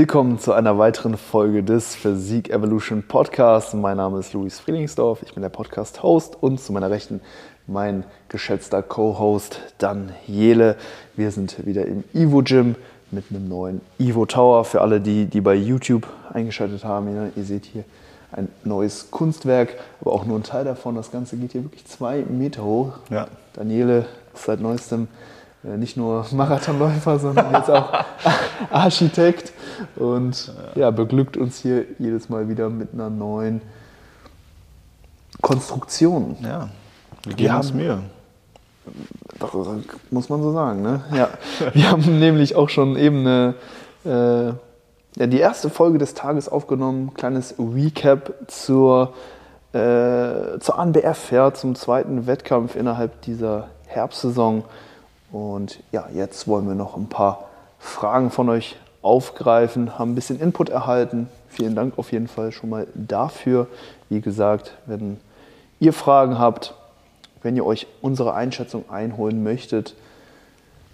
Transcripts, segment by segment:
Willkommen zu einer weiteren Folge des Physik Evolution Podcasts. Mein Name ist Luis Frielingsdorf, ich bin der Podcast-Host und zu meiner Rechten mein geschätzter Co-Host Dan Jele. Wir sind wieder im Evo Gym mit einem neuen Evo Tower. Für alle, die, die bei YouTube eingeschaltet haben, ihr seht hier ein neues Kunstwerk, aber auch nur ein Teil davon. Das Ganze geht hier wirklich zwei Meter hoch. Ja. Daniele ist seit neuestem nicht nur Marathonläufer, sondern jetzt auch Architekt und ja, beglückt uns hier jedes Mal wieder mit einer neuen Konstruktion. Ja, wir geben uns haben- Mühe. Doch, muss man so sagen, ne? Ja. Wir haben nämlich auch schon eben eine, äh, ja, die erste Folge des Tages aufgenommen. Kleines Recap zur, äh, zur ANBF, ja, zum zweiten Wettkampf innerhalb dieser Herbstsaison. Und ja, jetzt wollen wir noch ein paar Fragen von euch aufgreifen, haben ein bisschen Input erhalten. Vielen Dank auf jeden Fall schon mal dafür. Wie gesagt, wenn ihr Fragen habt, wenn ihr euch unsere Einschätzung einholen möchtet,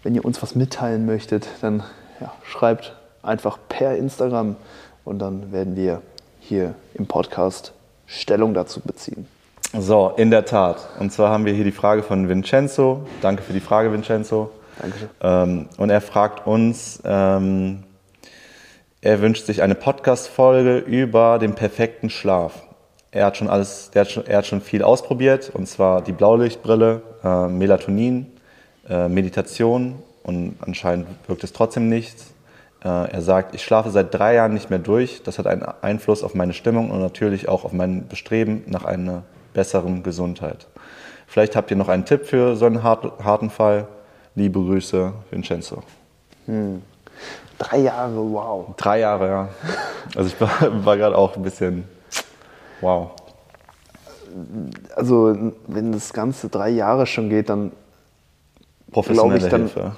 wenn ihr uns was mitteilen möchtet, dann ja, schreibt einfach per Instagram und dann werden wir hier im Podcast Stellung dazu beziehen. So, in der Tat. Und zwar haben wir hier die Frage von Vincenzo. Danke für die Frage, Vincenzo. Dankeschön. Ähm, und er fragt uns, ähm, er wünscht sich eine Podcast-Folge über den perfekten Schlaf. Er hat schon alles, hat schon, er hat schon viel ausprobiert, und zwar die Blaulichtbrille, äh, Melatonin, äh, Meditation und anscheinend wirkt es trotzdem nichts. Äh, er sagt, ich schlafe seit drei Jahren nicht mehr durch. Das hat einen Einfluss auf meine Stimmung und natürlich auch auf mein Bestreben nach einer besseren Gesundheit. Vielleicht habt ihr noch einen Tipp für so einen hart, harten Fall. Liebe Grüße, Vincenzo. Drei Jahre, wow. Drei Jahre, ja. Also ich war, war gerade auch ein bisschen, wow. Also wenn das Ganze drei Jahre schon geht, dann Professionelle ich dann- Hilfe.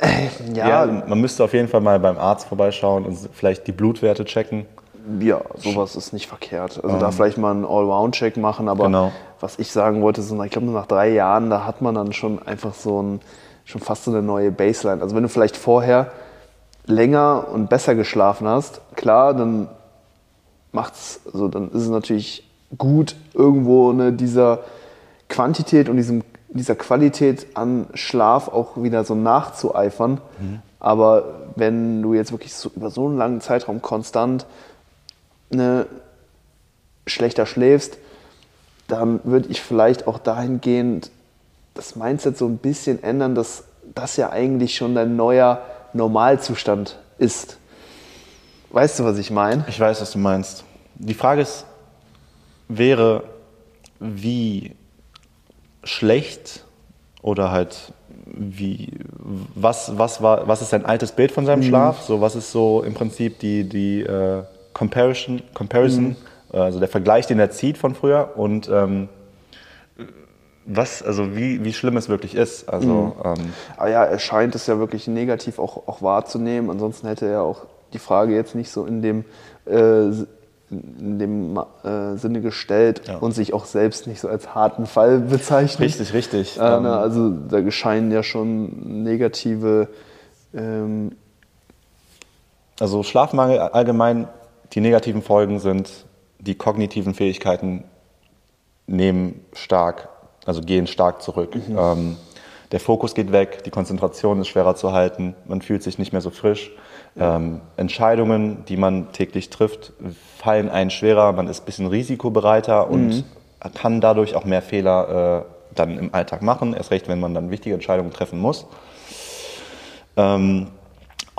ja, Ja, man müsste auf jeden Fall mal beim Arzt vorbeischauen und vielleicht die Blutwerte checken. Ja, sowas ist nicht verkehrt. Also da vielleicht mal einen Allround-Check machen, aber Genau. was ich sagen wollte, so, ich glaube, nach drei Jahren, da hat man dann schon einfach so ein, schon fast so eine neue Baseline. Also wenn du vielleicht vorher länger und besser geschlafen hast, klar, dann macht's, also dann ist es natürlich gut, irgendwo ne, dieser Quantität und diesem, dieser Qualität an Schlaf auch wieder so nachzueifern. Aber wenn du jetzt wirklich so über so einen langen Zeitraum konstant ne, schlechter schläfst, dann würde ich vielleicht auch dahingehend das Mindset so ein bisschen ändern, dass das ja eigentlich schon dein neuer Normalzustand ist. Weißt du, was ich meine? Ich weiß, was du meinst. Die Frage ist, wäre, wie schlecht oder halt wie, was, was, war, was ist sein altes Bild von seinem Schlaf? So, was ist so im Prinzip die, die äh, Comparison, Comparison also der Vergleich, den er zieht von früher und ähm, was, also wie, wie schlimm es wirklich ist. Also, ähm, Aber ja, er scheint es ja wirklich negativ auch, auch wahrzunehmen. Ansonsten hätte er auch die Frage jetzt nicht so in dem, äh, in dem äh, Sinne gestellt Ja. und sich auch selbst nicht so als harten Fall bezeichnet. richtig, richtig. Äh, Ähm, na, also da scheinen ja schon negative ähm, Also Schlafmangel allgemein, die negativen Folgen sind, die kognitiven Fähigkeiten nehmen stark, also gehen stark zurück. Ähm, der Fokus geht weg, die Konzentration ist schwerer zu halten, man fühlt sich nicht mehr so frisch. Ähm, Entscheidungen, die man täglich trifft, fallen einen schwerer, man ist ein bisschen risikobereiter und kann dadurch auch mehr Fehler äh, dann im Alltag machen, erst recht, wenn man dann wichtige Entscheidungen treffen muss. Ähm,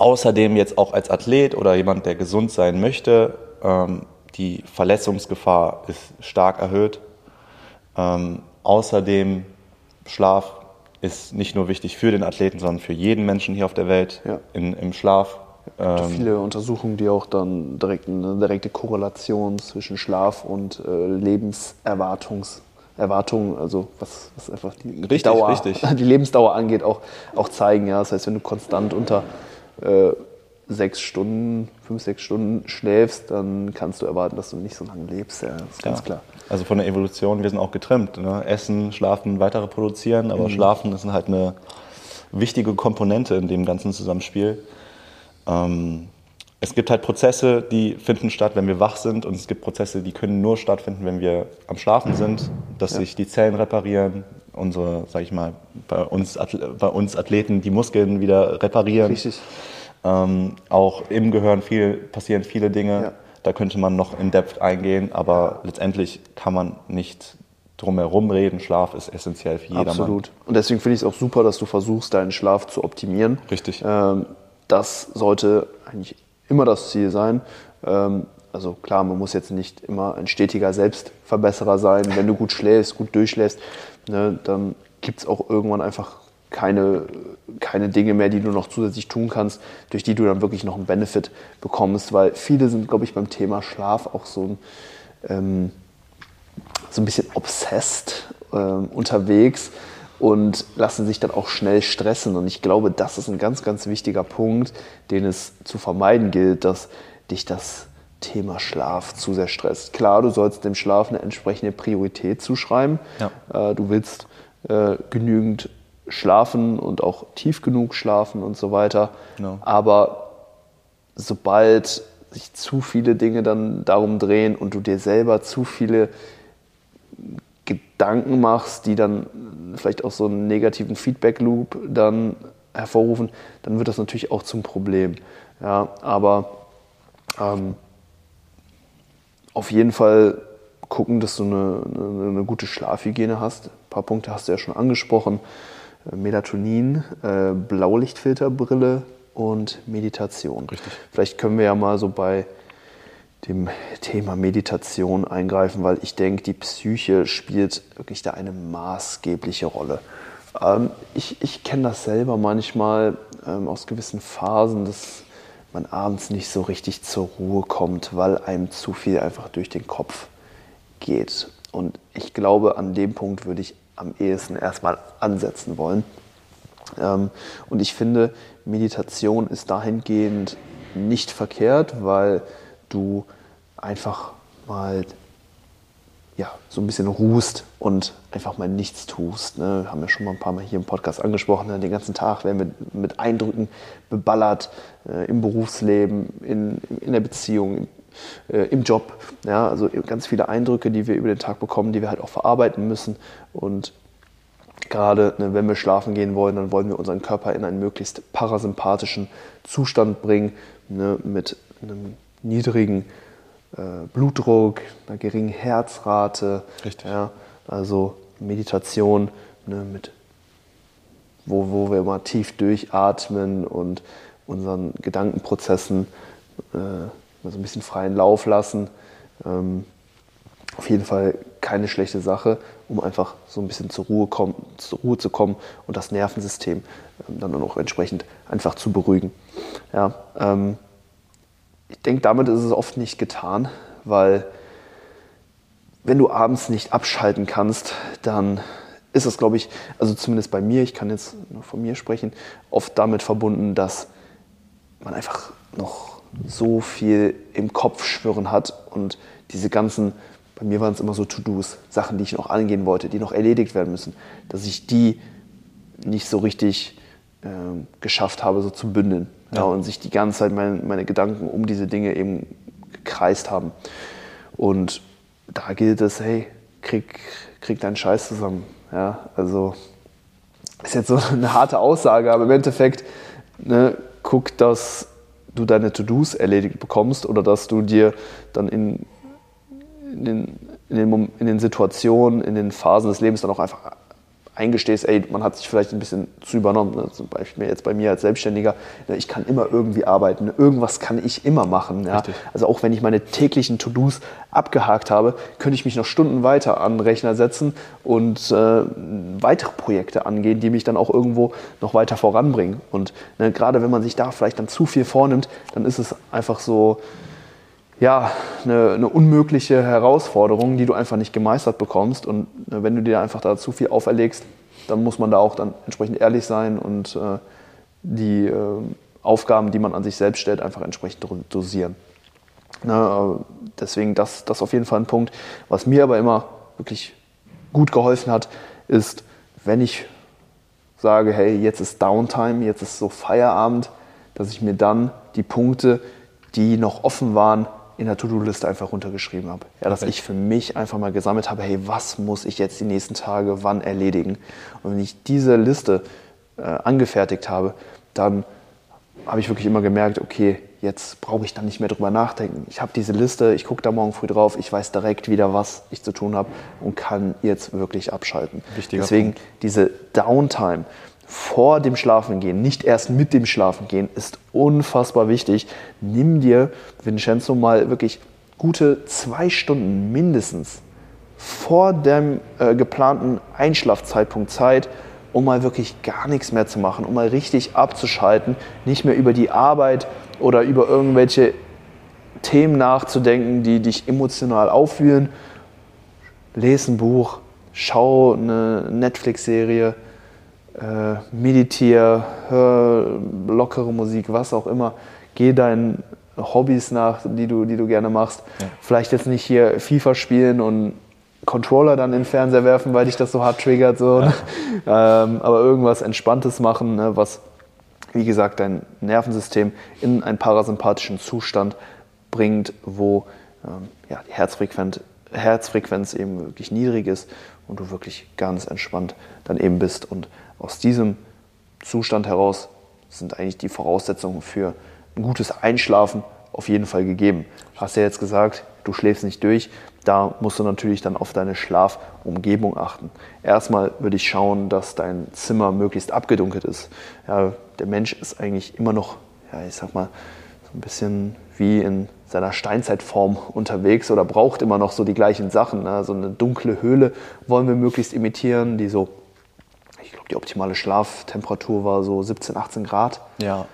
außerdem jetzt auch als Athlet oder jemand, der gesund sein möchte, ähm, die Verletzungsgefahr ist stark erhöht. Ähm, außerdem Schlaf ist nicht nur wichtig für den Athleten, sondern für jeden Menschen hier auf der Welt Ja. in, im Schlaf. Ähm, viele Untersuchungen, die auch dann direkt eine direkte Korrelation zwischen Schlaf und äh, Lebenserwartungs Erwartungen, also was, was einfach die Richtig, Dauer, richtig. die Lebensdauer angeht, auch, auch zeigen. Ja? Das heißt, wenn du konstant unter äh, sechs Stunden, fünf, sechs Stunden schläfst, dann kannst du erwarten, dass du nicht so lange lebst. Ja, das ist ganz Ja. klar. Also von der Evolution, wir sind auch getrimmt. Ne? Essen, schlafen, weiter reproduzieren, aber schlafen ist halt eine wichtige Komponente in dem ganzen Zusammenspiel. Ähm, es gibt halt Prozesse, die finden statt, wenn wir wach sind und es gibt Prozesse, die können nur stattfinden, wenn wir am Schlafen sind, dass ja. sich die Zellen reparieren, unsere, sag ich mal, bei uns, bei uns Athleten die Muskeln wieder reparieren. Richtig. Ähm, auch im Gehirn viel, passieren viele Dinge. Ja. Da könnte man noch in Depth eingehen, aber letztendlich kann man nicht drumherum reden. Schlaf ist essentiell für jedermann. Absolut. Und deswegen finde ich es auch super, dass du versuchst, deinen Schlaf zu optimieren. Richtig. Ähm, das sollte eigentlich immer das Ziel sein. Ähm, also klar, man muss jetzt nicht immer ein stetiger Selbstverbesserer sein. Wenn du gut schläfst, gut durchschläfst, ne, dann gibt es auch irgendwann einfach keine, keine Dinge mehr, die du noch zusätzlich tun kannst, durch die du dann wirklich noch einen Benefit bekommst. Weil viele sind, glaube ich, beim Thema Schlaf auch so ein, ähm, so ein bisschen obsessed ähm, unterwegs und lassen sich dann auch schnell stressen. Und ich glaube, das ist ein ganz, ganz wichtiger Punkt, den es zu vermeiden gilt, dass dich das Thema Schlaf zu sehr stresst. Klar, du sollst dem Schlaf eine entsprechende Priorität zuschreiben. Ja. Äh, du willst äh, genügend schlafen und auch tief genug schlafen und so weiter. No. Aber sobald sich zu viele Dinge dann darum drehen und du dir selber zu viele Gedanken machst, die dann vielleicht auch so einen negativen Feedback-Loop dann hervorrufen, dann wird das natürlich auch zum Problem. Ja, aber ähm, auf jeden Fall gucken, dass du eine, eine, eine, gute Schlafhygiene hast. Ein paar Punkte hast du ja schon angesprochen. Äh, Melatonin, äh, Blaulichtfilterbrille und Meditation. Richtig. Vielleicht können wir ja mal so bei dem Thema Meditation eingreifen, weil ich denke, die Psyche spielt wirklich da eine maßgebliche Rolle. Ähm, ich ich kenne das selber manchmal ähm, aus gewissen Phasen, dass man abends nicht so richtig zur Ruhe kommt, weil einem zu viel einfach durch den Kopf geht. Und ich glaube, an dem Punkt würde ich am ehesten erstmal ansetzen wollen. Ähm, und ich finde, Meditation ist dahingehend nicht verkehrt, weil du einfach mal ja, so ein bisschen ruhst und einfach mal nichts tust. Ne? Haben wir schon mal ein paar Mal hier im Podcast angesprochen. Ne? Den ganzen Tag werden wir mit Eindrücken beballert äh, im Berufsleben, in, in der Beziehung, äh, im Job. Ja? Also ganz viele Eindrücke, die wir über den Tag bekommen, die wir halt auch verarbeiten müssen. Und gerade ne, wenn wir schlafen gehen wollen, dann wollen wir unseren Körper in einen möglichst parasympathischen Zustand bringen, ne? mit einem niedrigen Blutdruck, einer geringen Herzrate. Richtig. Ja, also Meditation, ne, mit, wo, wo wir mal tief durchatmen und unseren Gedankenprozessen äh, so ein bisschen freien Lauf lassen. Ähm, auf jeden Fall keine schlechte Sache, um einfach so ein bisschen zur Ruhe, kommen, zur Ruhe zu kommen und das Nervensystem ähm, dann auch entsprechend einfach zu beruhigen. Ja, ähm, ich denke, damit ist es oft nicht getan, weil wenn du abends nicht abschalten kannst, dann ist es, glaube ich, also zumindest bei mir, ich kann jetzt nur von mir sprechen, oft damit verbunden, dass man einfach noch so viel im Kopf schwirren hat und diese ganzen, bei mir waren es immer so To-Dos, Sachen, die ich noch angehen wollte, die noch erledigt werden müssen, dass ich die nicht so richtig äh, geschafft habe, so zu bündeln. Ja. und sich die ganze Zeit meine, meine Gedanken um diese Dinge eben gekreist haben. Und da gilt es, hey, krieg, krieg deinen Scheiß zusammen. Ja, also ist jetzt so eine harte Aussage, aber im Endeffekt ne, guck, dass du deine To-Dos erledigt bekommst oder dass du dir dann in, in, den, in, den, in den Situationen, in den Phasen des Lebens dann auch einfach eingestehst, ey, man hat sich vielleicht ein bisschen zu übernommen. Ne? Zum Beispiel jetzt bei mir als Selbstständiger, ne? ich kann immer irgendwie arbeiten, irgendwas kann ich immer machen. Ja? Also auch wenn ich meine täglichen To-Dos abgehakt habe, könnte ich mich noch Stunden weiter an den Rechner setzen und äh, weitere Projekte angehen, die mich dann auch irgendwo noch weiter voranbringen. Und ne, gerade wenn man sich da vielleicht dann zu viel vornimmt, dann ist es einfach so, ja, eine, eine, unmögliche Herausforderung, die du einfach nicht gemeistert bekommst. Und äh, wenn du dir einfach da zu viel auferlegst, dann muss man da auch dann entsprechend ehrlich sein und äh, die äh, Aufgaben, die man an sich selbst stellt, einfach entsprechend dosieren. Na, äh, deswegen das, das auf jeden Fall ein Punkt. Was mir aber immer wirklich gut geholfen hat, ist, wenn ich sage, hey, jetzt ist Downtime, jetzt ist so Feierabend, dass ich mir dann die Punkte, die noch offen waren, in der To-Do-Liste einfach runtergeschrieben habe. Ja, dass ich für mich einfach mal gesammelt habe, hey, was muss ich jetzt die nächsten Tage wann erledigen? Und wenn ich diese Liste äh, angefertigt habe, dann habe ich wirklich immer gemerkt, okay, jetzt brauche ich dann nicht mehr drüber nachdenken. Ich habe diese Liste, ich gucke da morgen früh drauf, ich weiß direkt wieder, was ich zu tun habe und kann jetzt wirklich abschalten. Wichtiger Deswegen Punkt. diese Downtime vor dem Schlafengehen, nicht erst mit dem Schlafengehen, ist unfassbar wichtig. Nimm dir, Vincenzo, mal wirklich gute zwei Stunden mindestens vor dem äh, geplanten Einschlafzeitpunkt Zeit, um mal wirklich gar nichts mehr zu machen, um mal richtig abzuschalten, nicht mehr über die Arbeit oder über irgendwelche Themen nachzudenken, die dich emotional aufwühlen. Lese ein Buch, schau eine Netflix-Serie, äh, meditiere, hör lockere Musik, was auch immer. Geh deinen Hobbys nach, die du, die du gerne machst. Ja. Vielleicht jetzt nicht hier FIFA spielen und Controller dann in den Fernseher werfen, weil dich das so hart triggert. So, ne? ähm, aber irgendwas Entspanntes machen, ne, was, wie gesagt, dein Nervensystem in einen parasympathischen Zustand bringt, wo ähm, ja, die Herzfrequenz, Herzfrequenz eben wirklich niedrig ist und du wirklich ganz entspannt dann eben bist. Und aus diesem Zustand heraus sind eigentlich die Voraussetzungen für ein gutes Einschlafen auf jeden Fall gegeben. Hast ja jetzt gesagt, du schläfst nicht durch. Da musst du natürlich dann auf deine Schlafumgebung achten. Erstmal würde ich schauen, dass dein Zimmer möglichst abgedunkelt ist. Ja, der Mensch ist eigentlich immer noch, ja, ich sag mal, so ein bisschen wie in seiner Steinzeitform unterwegs oder braucht immer noch so die gleichen Sachen. Ne? So eine dunkle Höhle wollen wir möglichst imitieren, die so, die optimale Schlaftemperatur war so 17, 18 Grad. Ja,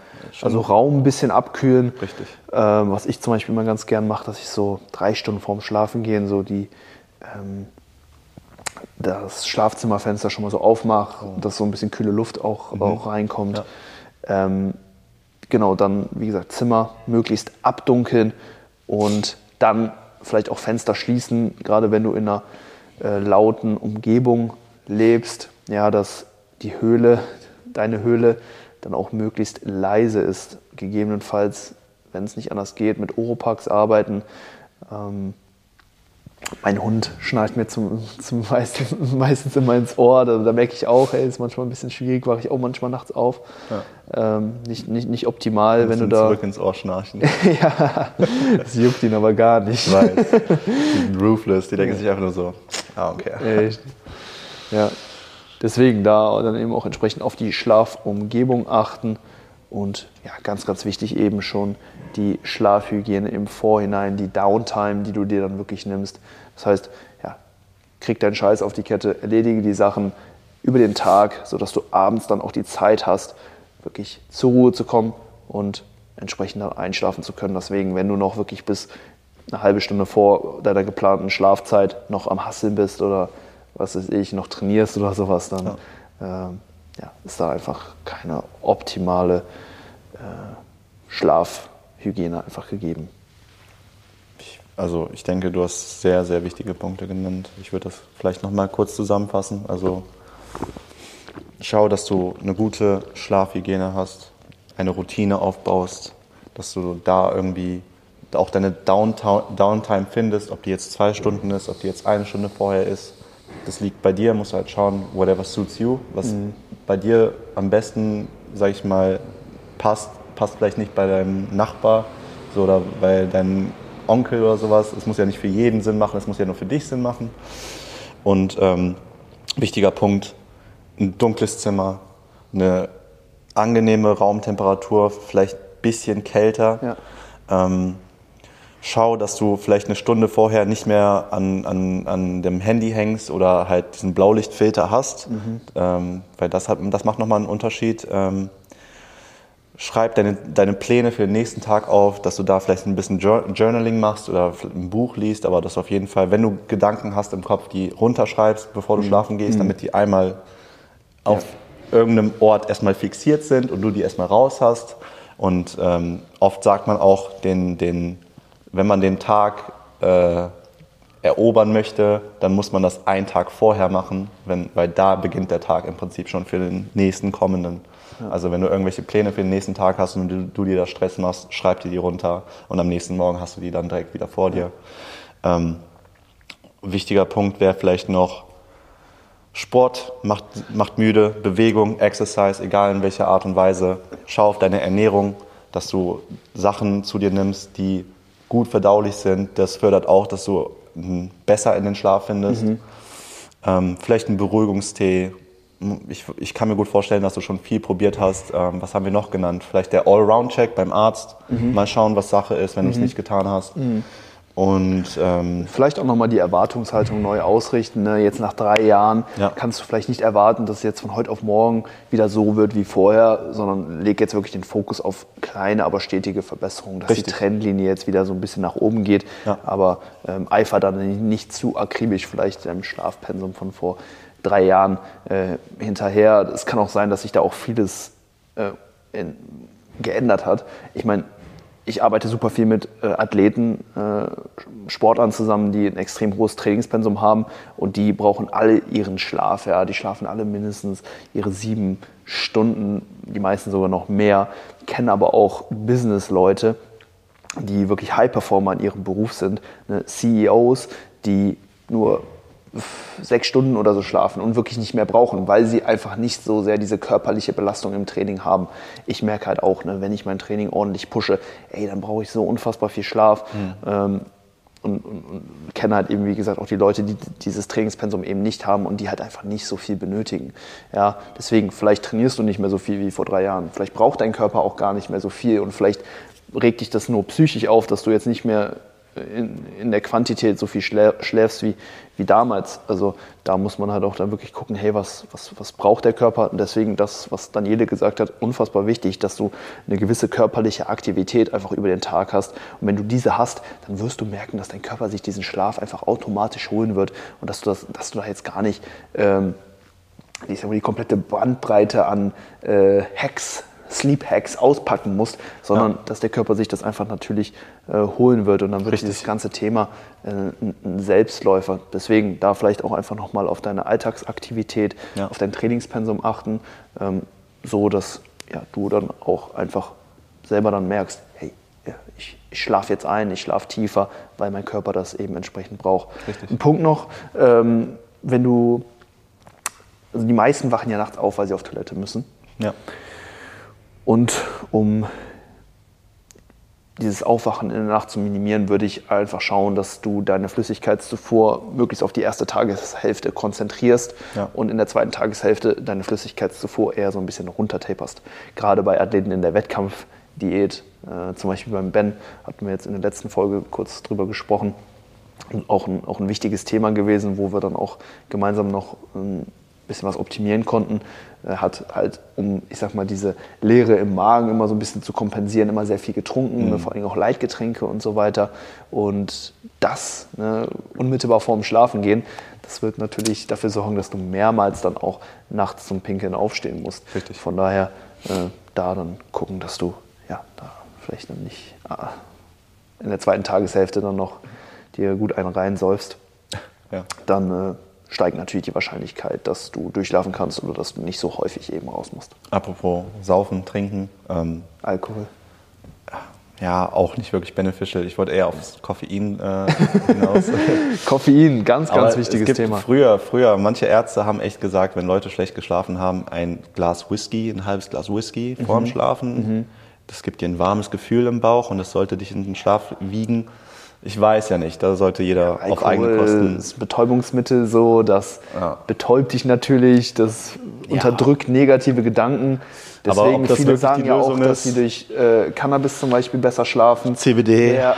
Also Raum ein bisschen abkühlen. Richtig. Ähm, was ich zum Beispiel immer ganz gern mache, dass ich so drei Stunden vorm Schlafen gehen, so die ähm, das Schlafzimmerfenster schon mal so aufmache, dass so ein bisschen kühle Luft auch, auch reinkommt. Ähm, genau, dann, wie gesagt, Zimmer möglichst abdunkeln und dann vielleicht auch Fenster schließen, gerade wenn du in einer äh, lauten Umgebung lebst, ja, dass die Höhle, deine Höhle dann auch möglichst leise ist. Gegebenenfalls, wenn es nicht anders geht, mit Oropax arbeiten. Ähm, mein Hund schnarcht mir zum, zum meistens, meistens immer ins Ohr. Da, da merke ich auch, ey, ist manchmal ein bisschen schwierig, wache ich auch manchmal nachts auf. Ähm, nicht, nicht, nicht optimal, wenn du da. zurück ins Ohr schnarchen. ja, das juckt ihn aber gar nicht. Ich weiß. Die sind ruthless, die denken sich einfach nur so, ah, okay. Echt. Ja, deswegen da dann eben auch entsprechend auf die Schlafumgebung achten und ja, ganz, ganz wichtig eben schon die Schlafhygiene im Vorhinein, die Downtime, die du dir dann wirklich nimmst. Das heißt, ja, krieg deinen Scheiß auf die Kette, erledige die Sachen über den Tag, sodass du abends dann auch die Zeit hast, wirklich zur Ruhe zu kommen und entsprechend dann einschlafen zu können. Deswegen, wenn du noch wirklich bis eine halbe Stunde vor deiner geplanten Schlafzeit noch am Hasseln bist oder was weiß ich, noch trainierst oder sowas, dann ähm, ja, ist da einfach keine optimale äh, Schlafhygiene einfach gegeben. Also ich denke, du hast sehr, sehr wichtige Punkte genannt. Ich würde das vielleicht nochmal kurz zusammenfassen. Also schau, dass du eine gute Schlafhygiene hast, eine Routine aufbaust, dass du da irgendwie auch deine Downtime findest, ob die jetzt zwei Stunden ist, ob die jetzt eine Stunde vorher ist. Das liegt bei dir, musst du halt schauen, whatever suits you, was bei dir am besten, sag ich mal, passt, passt vielleicht nicht bei deinem Nachbar so, oder bei deinem Onkel oder sowas. Es muss ja nicht für jeden Sinn machen, es muss ja nur für dich Sinn machen. Und ähm, wichtiger Punkt, ein dunkles Zimmer, eine angenehme Raumtemperatur, vielleicht ein bisschen kälter. Ja. Ähm, schau, dass du vielleicht eine Stunde vorher nicht mehr an, an, an dem Handy hängst oder halt diesen Blaulichtfilter hast, ähm, weil das, hat, das macht nochmal einen Unterschied. Ähm, schreib deine, deine Pläne für den nächsten Tag auf, dass du da vielleicht ein bisschen Jour- Journaling machst oder ein Buch liest, aber dass du auf jeden Fall, wenn du Gedanken hast im Kopf, die runterschreibst, bevor du schlafen gehst, damit die einmal auf irgendeinem Ort erstmal fixiert sind und du die erstmal raus hast. Und ähm, oft sagt man auch, den, den, wenn man den Tag äh, erobern möchte, dann muss man das einen Tag vorher machen, wenn, weil da beginnt der Tag im Prinzip schon für den nächsten kommenden. Also wenn du irgendwelche Pläne für den nächsten Tag hast und du, du dir da Stress machst, schreib dir die runter und am nächsten Morgen hast du die dann direkt wieder vor dir. Ähm, wichtiger Punkt wäre vielleicht noch, Sport macht, macht müde, Bewegung, Exercise, egal in welcher Art und Weise. Schau auf deine Ernährung, dass du Sachen zu dir nimmst, die gut verdaulich sind. Das fördert auch, dass du besser in den Schlaf findest. Mhm. Ähm, vielleicht ein Beruhigungstee. Ich, ich, kann mir gut vorstellen, dass du schon viel probiert hast. Ähm, was haben wir noch genannt? Vielleicht der Allround-Check beim Arzt. Mhm. Mal schauen, was Sache ist, wenn mhm. du es nicht getan hast. Und ähm, vielleicht auch nochmal die Erwartungshaltung neu ausrichten. Ne? Jetzt nach drei Jahren ja. kannst du vielleicht nicht erwarten, dass es jetzt von heute auf morgen wieder so wird wie vorher, sondern leg jetzt wirklich den Fokus auf kleine, aber stetige Verbesserungen, dass Richtig. die Trendlinie jetzt wieder so ein bisschen nach oben geht. Ja. Aber ähm, eifer dann nicht zu akribisch vielleicht im Schlafpensum von vor drei Jahren äh, hinterher. Es kann auch sein, dass sich da auch vieles äh, in, geändert hat. Ich meine, ich arbeite super viel mit äh, Athleten, äh, Sportlern zusammen, die ein extrem hohes Trainingspensum haben und die brauchen alle ihren Schlaf. Ja. Die schlafen alle mindestens ihre sieben Stunden, die meisten sogar noch mehr. Kennen aber auch Business-Leute, die wirklich High-Performer in ihrem Beruf sind, ne? CEOs, die nur sechs Stunden oder so schlafen und wirklich nicht mehr brauchen, weil sie einfach nicht so sehr diese körperliche Belastung im Training haben. Ich merke halt auch, ne, wenn ich mein Training ordentlich pushe, ey, dann brauche ich so unfassbar viel Schlaf. Mhm. Ähm, und, und, und, kenne halt eben, wie gesagt, auch die Leute, die dieses Trainingspensum eben nicht haben und die halt einfach nicht so viel benötigen. Ja, deswegen, vielleicht trainierst du nicht mehr so viel wie vor drei Jahren. Vielleicht braucht dein Körper auch gar nicht mehr so viel und vielleicht regt dich das nur psychisch auf, dass du jetzt nicht mehr in, in der Quantität so viel schläfst wie, wie damals. Also da muss man halt auch dann wirklich gucken, hey, was, was, was braucht der Körper? Und deswegen das, was Daniele gesagt hat, unfassbar wichtig, dass du eine gewisse körperliche Aktivität einfach über den Tag hast. Und wenn du diese hast, dann wirst du merken, dass dein Körper sich diesen Schlaf einfach automatisch holen wird und dass du, das, dass du da jetzt gar nicht ähm, die, die komplette Bandbreite an äh, Hacks Sleep Hacks auspacken musst, sondern ja. dass der Körper sich das einfach natürlich äh, holen wird und dann wird Richtig. dieses ganze Thema äh, ein Selbstläufer. Deswegen da vielleicht auch einfach nochmal auf deine Alltagsaktivität, ja. auf dein Trainingspensum achten, ähm, so dass ja, du dann auch einfach selber dann merkst, hey, ich, ich schlafe jetzt ein, ich schlafe tiefer, weil mein Körper das eben entsprechend braucht. Richtig. Ein Punkt noch, ähm, wenn du, also die meisten wachen ja nachts auf, weil sie auf Toilette müssen. Ja. Und um dieses Aufwachen in der Nacht zu minimieren, würde ich einfach schauen, dass du deine Flüssigkeitszufuhr möglichst auf die erste Tageshälfte konzentrierst ja. und in der zweiten Tageshälfte deine Flüssigkeitszufuhr eher so ein bisschen runtertaperst. Gerade bei Athleten in der Wettkampfdiät, äh, zum Beispiel beim Ben, hatten wir jetzt in der letzten Folge kurz drüber gesprochen. Auch ein, auch ein wichtiges Thema gewesen, wo wir dann auch gemeinsam noch ein bisschen was optimieren konnten, er hat halt, um, ich sag mal, diese Leere im Magen immer so ein bisschen zu kompensieren, immer sehr viel getrunken, mhm. vor allem auch Leitgetränke und so weiter. Und das ne, unmittelbar vorm Schlafen gehen, das wird natürlich dafür sorgen, dass du mehrmals dann auch nachts zum Pinkeln aufstehen musst. Richtig. Von daher äh, da dann gucken, dass du ja, da vielleicht dann nicht ah, in der zweiten Tageshälfte dann noch dir gut einen reinsäufst. Ja. Dann äh, steigt natürlich die Wahrscheinlichkeit, dass du durchschlafen kannst oder dass du nicht so häufig eben raus musst. Apropos Saufen, Trinken. Ähm, Alkohol. Ja, auch nicht wirklich beneficial. Ich wollte eher aufs Koffein äh, hinaus. Koffein, ganz, ganz Aber wichtiges es gibt Thema. Früher, früher, manche Ärzte haben echt gesagt, wenn Leute schlecht geschlafen haben, ein Glas Whisky, ein halbes Glas Whisky mhm. vorm Schlafen. Mhm. Das gibt dir ein warmes Gefühl im Bauch und das sollte dich in den Schlaf wiegen. Ich weiß ja nicht, da sollte jeder ja, auf eigene Kosten. Das Betäubungsmittel so, das ja. betäubt dich natürlich, das unterdrückt negative Gedanken. Deswegen Aber viele sagen ja auch, dass sie durch äh, Cannabis zum Beispiel besser schlafen. CBD. Wäre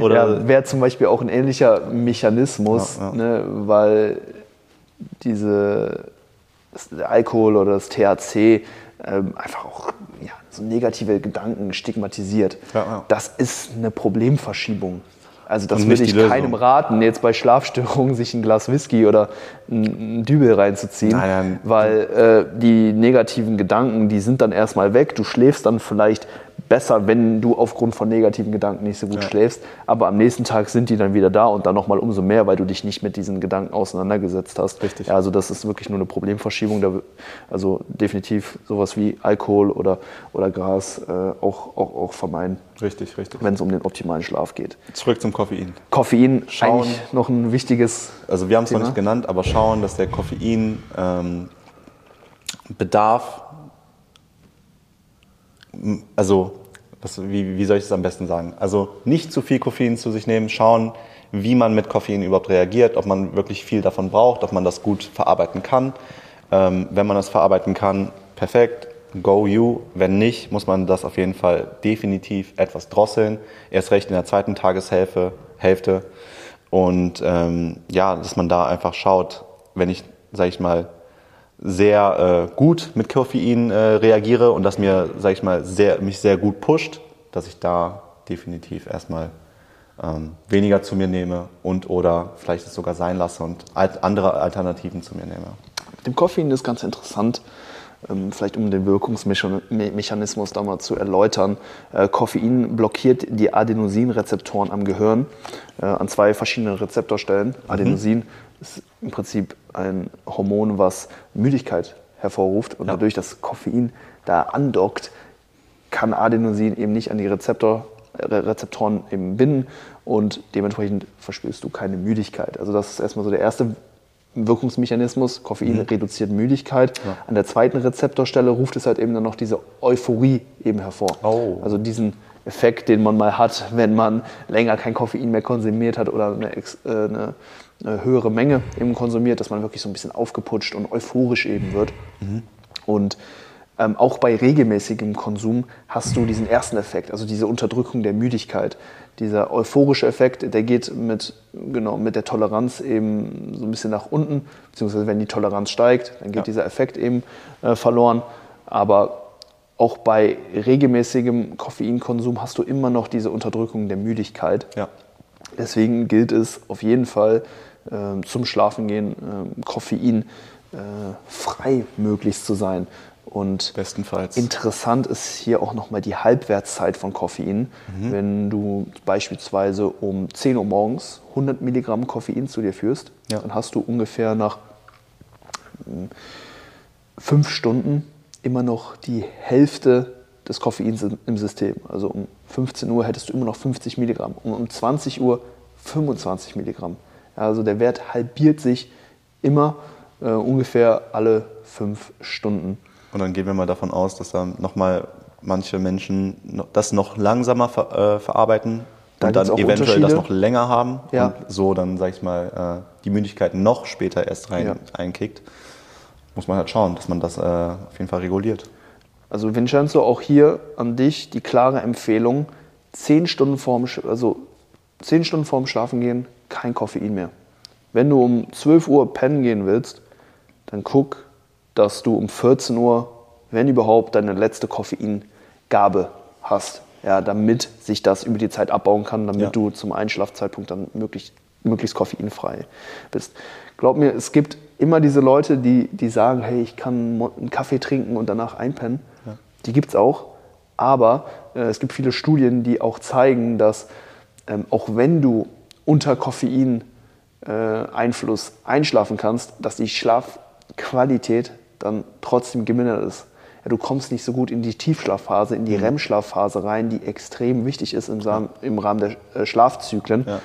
ja, wär zum Beispiel auch ein ähnlicher Mechanismus, ne, weil diese Alkohol oder das THC äh, einfach auch ja, so negative Gedanken stigmatisiert. Ja, ja. Das ist eine Problemverschiebung. Also das würde ich keinem raten, jetzt bei Schlafstörungen sich ein Glas Whisky oder ein Dübel reinzuziehen, nein. weil äh, die negativen Gedanken, die sind dann erstmal weg. Du schläfst dann vielleicht besser, wenn du aufgrund von negativen Gedanken nicht so gut schläfst. Aber am nächsten Tag sind die dann wieder da und dann nochmal umso mehr, weil du dich nicht mit diesen Gedanken auseinandergesetzt hast. Richtig. Ja, also das ist wirklich nur eine Problemverschiebung. Also definitiv sowas wie Alkohol oder, oder Gras äh, auch, auch, auch vermeiden, Richtig, richtig. wenn es um den optimalen Schlaf geht. Zurück zum Koffein. Koffein, Schauen. eigentlich noch ein wichtiges Also wir haben es noch nicht genannt, aber schauen, dass der Koffein ähm, Bedarf, also was, wie, wie soll ich es am besten sagen? Also nicht zu viel Koffein zu sich nehmen, schauen, wie man mit Koffein überhaupt reagiert, ob man wirklich viel davon braucht, ob man das gut verarbeiten kann. Ähm, wenn man das verarbeiten kann, perfekt, go you. Wenn nicht, muss man das auf jeden Fall definitiv etwas drosseln. Erst recht in der zweiten Tageshälfte. Hälfte. Und ähm, ja, dass man da einfach schaut, wenn ich, sag ich mal, sehr äh, gut mit Koffein äh, reagiere und das mir, sag ich mal, sehr, mich sehr gut pusht, dass ich da definitiv erstmal ähm, weniger zu mir nehme und oder vielleicht es sogar sein lasse und alt, andere Alternativen zu mir nehme. Mit dem Koffein ist ganz interessant, ähm, vielleicht um den Wirkungsmechanismus da mal zu erläutern. Äh, Koffein blockiert die Adenosinrezeptoren am Gehirn äh, an zwei verschiedenen Rezeptorstellen. Adenosin ist im Prinzip ein Hormon, was Müdigkeit hervorruft und Ja. dadurch, dass Koffein da andockt, kann Adenosin eben nicht an die Rezeptor, Re- Rezeptoren eben binden und dementsprechend verspürst du keine Müdigkeit. Also das ist erstmal so der erste Wirkungsmechanismus. Koffein reduziert Müdigkeit. An der zweiten Rezeptorstelle ruft es halt eben dann noch diese Euphorie eben hervor. Oh. Also diesen Effekt, den man mal hat, wenn man länger kein Koffein mehr konsumiert hat oder eine, äh, eine, eine höhere Menge eben konsumiert, dass man wirklich so ein bisschen aufgeputscht und euphorisch eben wird. Und ähm, auch bei regelmäßigem Konsum hast du diesen ersten Effekt, also diese Unterdrückung der Müdigkeit. Dieser euphorische Effekt, der geht mit, genau, mit der Toleranz eben so ein bisschen nach unten, beziehungsweise wenn die Toleranz steigt, dann geht Ja. dieser Effekt eben äh, verloren. Aber auch bei regelmäßigem Koffeinkonsum hast du immer noch diese Unterdrückung der Müdigkeit. Ja. Deswegen gilt es auf jeden Fall ähm, zum Schlafengehen ähm, Koffein äh, frei möglichst zu sein. Und Bestenfalls. interessant ist hier auch nochmal die Halbwertszeit von Koffein. Wenn du beispielsweise um 10 Uhr morgens 100 Milligramm Koffein zu dir führst, Ja. dann hast du ungefähr nach ähm, fünf Stunden immer noch die Hälfte des Koffeins im- System. Also um 15 Uhr hättest du immer noch 50 Milligramm und um 20 Uhr 25 Milligramm. Also der Wert halbiert sich immer äh, ungefähr alle fünf Stunden. Und dann gehen wir mal davon aus, dass dann nochmal manche Menschen das noch langsamer ver, äh, verarbeiten Da und dann eventuell das noch länger haben Ja. und so dann, sag ich mal, äh, die Müdigkeit noch später erst rein Ja. einkickt. Muss man halt schauen, dass man das äh, auf jeden Fall reguliert. Also Vincenzo, auch hier an dich die klare Empfehlung, 10 Stunden vorm, also 10 Stunden vorm Schlafengehen kein Koffein mehr. Wenn du um 12 Uhr pennen gehen willst, dann guck, dass du um 14 Uhr, wenn überhaupt, deine letzte Koffeingabe hast. Ja, damit sich das über die Zeit abbauen kann, damit Ja. du zum Einschlafzeitpunkt dann möglichst, möglichst koffeinfrei bist. Glaub mir, es gibt immer diese Leute, die, die sagen, hey, ich kann einen Kaffee trinken und danach einpennen. Die gibt es auch. Aber äh, es gibt viele Studien, die auch zeigen, dass ähm, auch wenn du unter Koffein äh, Einfluss einschlafen kannst, dass die Schlafqualität dann trotzdem gemindert ist. Ja, du kommst nicht so gut in die Tiefschlafphase, in die REM-Schlafphase rein, die extrem wichtig ist im, Sam- im Rahmen der äh, Schlafzyklen. Ja.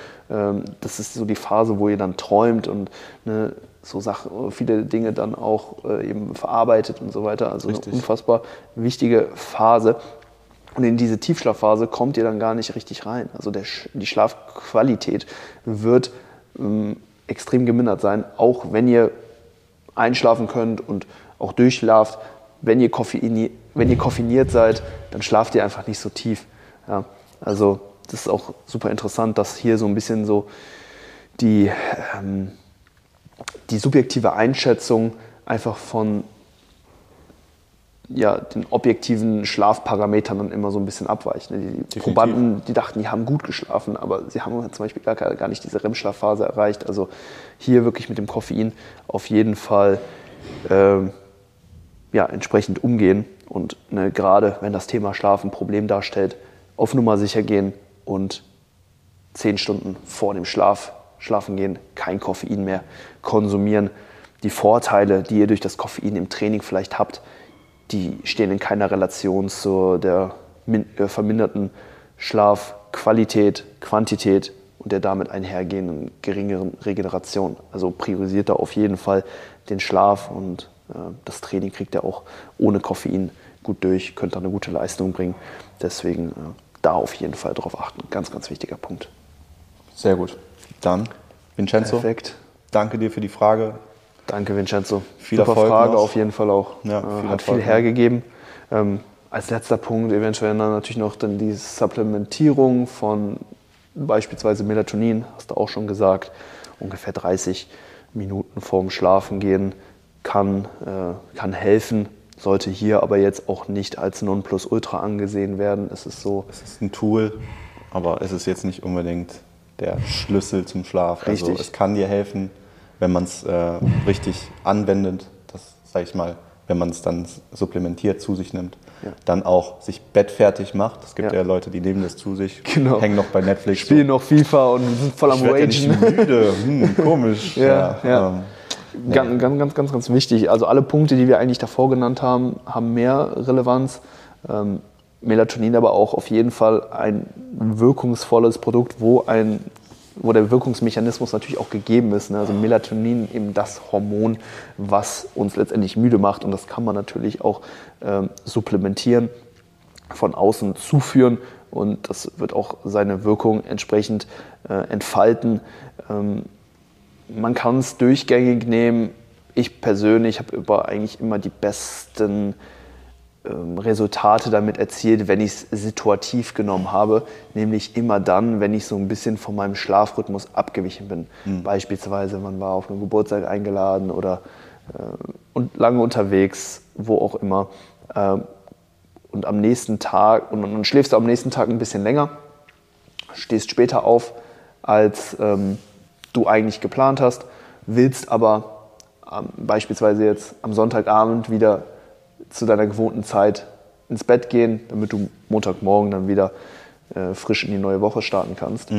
Ähm, das ist so die Phase, wo ihr dann träumt und ne, so Sachen, viele Dinge dann auch äh, eben verarbeitet und so weiter. Also Richtig. eine unfassbar wichtige Phase. Und in diese Tiefschlafphase kommt ihr dann gar nicht richtig rein. Also der, die Schlafqualität wird ähm, extrem gemindert sein, auch wenn ihr einschlafen könnt und auch durchschlaft. Wenn ihr, koffeini wenn ihr koffiniert seid, dann schlaft ihr einfach nicht so tief. Ja, also das ist auch super interessant, dass hier so ein bisschen so die, ähm, die subjektive Einschätzung einfach von ja, den objektiven Schlafparametern dann immer so ein bisschen abweicht. ne? Die Definitiv. Probanden, die dachten, die haben gut geschlafen, aber sie haben zum Beispiel gar, gar nicht diese REM-Schlafphase erreicht. Also hier wirklich mit dem Koffein auf jeden Fall ähm, ja, entsprechend umgehen und ne, gerade wenn das Thema Schlaf ein Problem darstellt, auf Nummer sicher gehen und zehn Stunden vor dem Schlaf schlafen gehen, kein Koffein mehr konsumieren. Die Vorteile, die ihr durch das Koffein im Training vielleicht habt, die stehen in keiner Relation zu der äh, verminderten Schlafqualität, Quantität und der damit einhergehenden geringeren Regeneration. Also priorisiert da auf jeden Fall den Schlaf und äh, das Training kriegt ihr auch ohne Koffein gut durch, könnt da eine gute Leistung bringen. Deswegen äh, da auf jeden Fall drauf achten. Ganz, ganz wichtiger Punkt. Sehr gut. Dann, Vincenzo. Perfekt. Danke dir für die Frage. Danke, Vincenzo. Viel Super Erfolg Frage noch. auf jeden Fall auch. Ja, viel viel Hat Erfolg viel hergegeben. Ähm, als letzter Punkt eventuell dann natürlich noch dann die Supplementierung von beispielsweise Melatonin, hast du auch schon gesagt, ungefähr 30 Minuten vorm Schlafengehen kann, äh, kann helfen, sollte hier aber jetzt auch nicht als Nonplusultra angesehen werden. Es ist so. Es ist ein Tool, aber es ist jetzt nicht unbedingt der Schlüssel zum Schlaf. Also Richtig. Also es kann dir helfen, wenn man es äh, richtig anwendet, das sage ich mal, wenn man es dann supplementiert zu sich nimmt, Ja. dann auch sich bettfertig macht. Es gibt Ja. ja, Leute, die nehmen das zu sich, Genau. hängen noch bei Netflix. Spielen noch FIFA und sind voll am ja Ragen. nicht müde, hm, komisch. Ja, ja. ähm, Ganz, ganz, ganz, ganz, ganz wichtig. Also alle Punkte, die wir eigentlich davor genannt haben, haben mehr Relevanz. Ähm, Melatonin aber auch auf jeden Fall ein wirkungsvolles Produkt, wo, ein, wo der Wirkungsmechanismus natürlich auch gegeben ist. Ne? Also Melatonin eben das Hormon, was uns letztendlich müde macht. Und das kann man natürlich auch ähm, supplementieren, von außen zuführen. Und das wird auch seine Wirkung entsprechend äh, entfalten. Ähm, man kann es durchgängig nehmen. Ich persönlich habe über eigentlich immer die besten Resultate damit erzielt, wenn ich es situativ genommen habe, nämlich immer dann, wenn ich so ein bisschen von meinem Schlafrhythmus abgewichen bin. Beispielsweise, man war auf einen Geburtstag eingeladen oder äh, und lange unterwegs, wo auch immer. Ähm, und am nächsten Tag, und dann schläfst du am nächsten Tag ein bisschen länger, stehst später auf, als ähm, du eigentlich geplant hast, willst aber ähm, beispielsweise jetzt am Sonntagabend wieder zu deiner gewohnten Zeit ins Bett gehen, damit du Montagmorgen dann wieder äh, frisch in die neue Woche starten kannst.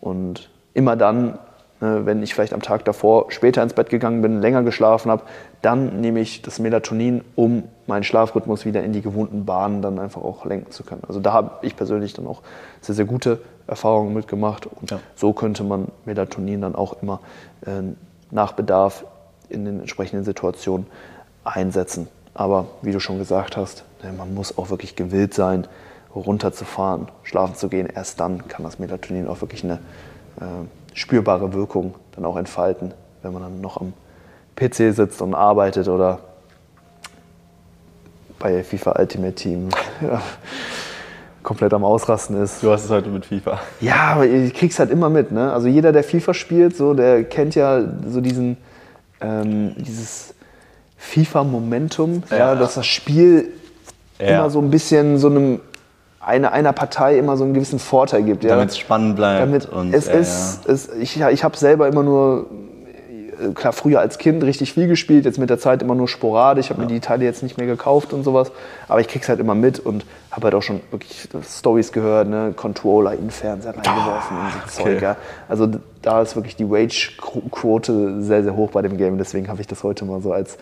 Und immer dann, äh, wenn ich vielleicht am Tag davor später ins Bett gegangen bin, länger geschlafen habe, dann nehme ich das Melatonin, um meinen Schlafrhythmus wieder in die gewohnten Bahnen dann einfach auch lenken zu können. Also da habe ich persönlich dann auch sehr, sehr gute Erfahrungen mitgemacht. Und Ja. so könnte man Melatonin dann auch immer äh, nach Bedarf in den entsprechenden Situationen einsetzen. Aber wie du schon gesagt hast, ne, man muss auch wirklich gewillt sein, runterzufahren, schlafen zu gehen. Erst dann kann das Melatonin auch wirklich eine äh, spürbare Wirkung dann auch entfalten, wenn man dann noch am PC sitzt und arbeitet oder bei FIFA Ultimate Team komplett am Ausrasten ist. Du hast es heute mit FIFA. Ja, aber ich krieg's halt immer mit. Ne? Also jeder, der FIFA spielt, so, der kennt ja so diesen, ähm, dieses FIFA-Momentum, ja. Ja. dass das Spiel Ja. immer so ein bisschen so einem eine, einer Partei immer so einen gewissen Vorteil gibt. Ja? Damit es spannend bleibt. Damit und, es ist, es, ich, ja, ich habe selber immer nur, äh, klar, früher als Kind richtig viel gespielt, jetzt mit der Zeit immer nur sporadisch. Ich habe mir die Teile jetzt nicht mehr gekauft und sowas, aber ich krieg's halt immer mit und habe halt auch schon wirklich Stories gehört, ne? Controller in den Fernseher reingeworfen und so okay. Zeug. Ja? Also da ist wirklich die Wage-Quote sehr, sehr hoch bei dem Game, deswegen habe ich das heute mal so als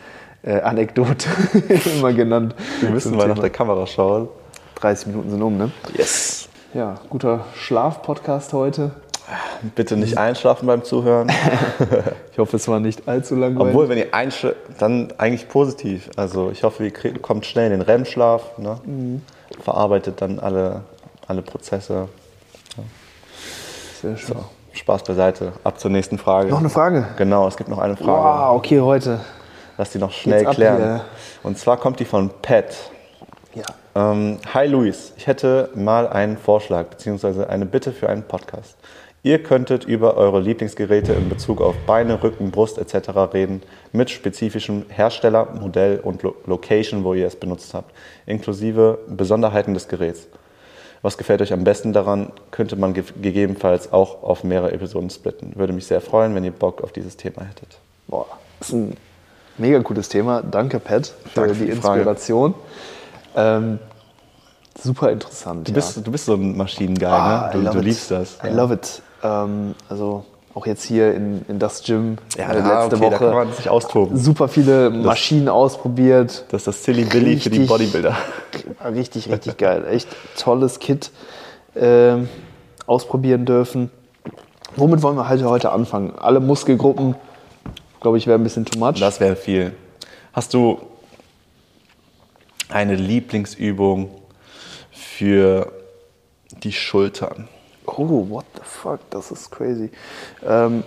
äh, Anekdote immer genannt. Wir müssen mal nach Thema. der Kamera schauen. 30 Minuten sind um, ne? Yes. Ja, guter Schlaf-Podcast heute. Bitte nicht einschlafen beim Zuhören. Ich hoffe, es war nicht allzu langweilig. Obwohl, wenn ihr einschlaft, dann eigentlich positiv. Also ich hoffe, ihr kommt schnell in den REM-Schlaf, ne? Mhm. verarbeitet dann alle, alle Prozesse. Sehr schön. Spaß beiseite. Ab zur nächsten Frage. Noch eine Frage? Genau, es gibt noch eine Frage. Wow, okay, heute. Lass die noch schnell Geht's ab klären. hier. Und zwar kommt die von Pat. Ja. Ähm, Hi Luis, ich hätte mal einen Vorschlag bzw. eine Bitte für einen Podcast. Ihr könntet über eure Lieblingsgeräte in Bezug auf Beine, Rücken, Brust etc. reden, mit spezifischem Hersteller, Modell und Lo Location, wo ihr es benutzt habt, inklusive Besonderheiten des Geräts. Was gefällt euch am besten daran, könnte man ge gegebenenfalls auch auf mehrere Episoden splitten. Würde mich sehr freuen, wenn ihr Bock auf dieses Thema hättet. Boah, ist ein Mega cooles Thema. Danke, Pat, für Danke die die. Inspiration. Ähm, super interessant. Du bist, du bist so ein Maschinenguy, Ah, I ne? Du, du liebst das. I love it. Ähm, also auch jetzt hier in, in das Gym Ja, äh, ja, letzte okay, da kann Woche man sich austoben. super viele Maschinen ausprobiert. Das ist das Silly Billy für die Richtig- Bodybuilder. Richtig, richtig geil. Echt tolles Kit ähm, ausprobieren dürfen. Womit wollen wir halt heute anfangen? Alle Muskelgruppen, glaube ich, wäre ein bisschen too much. Das wäre viel. Hast du eine Lieblingsübung für die Schultern? Oh, what the fuck, das ist crazy. Ähm,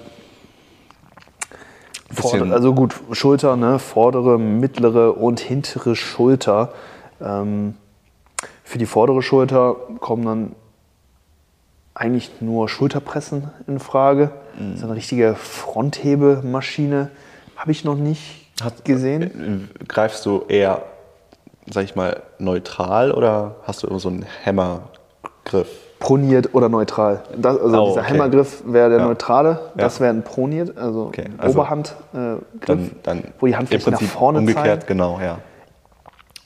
Bisschen- vorder- also gut, Schulter, ne? vordere, mittlere und hintere Schulter. Ähm, für die vordere Schulter kommen dann eigentlich nur Schulterpressen in Frage. Mhm. So eine richtige Fronthebemaschine habe ich noch nicht gesehen. Äh, Greifst du eher, sag ich mal, neutral oder hast du immer so einen Hammergriff? Proniert oder neutral. Das, also Oh, dieser okay. Hammergriff wäre der Ja. neutrale, das Ja. wäre ein Proniert, also, Okay, also Oberhandgriff, äh, Griff, Dann, dann wo die Handflächen nach vorne umgekehrt, zeigen. genau, ja.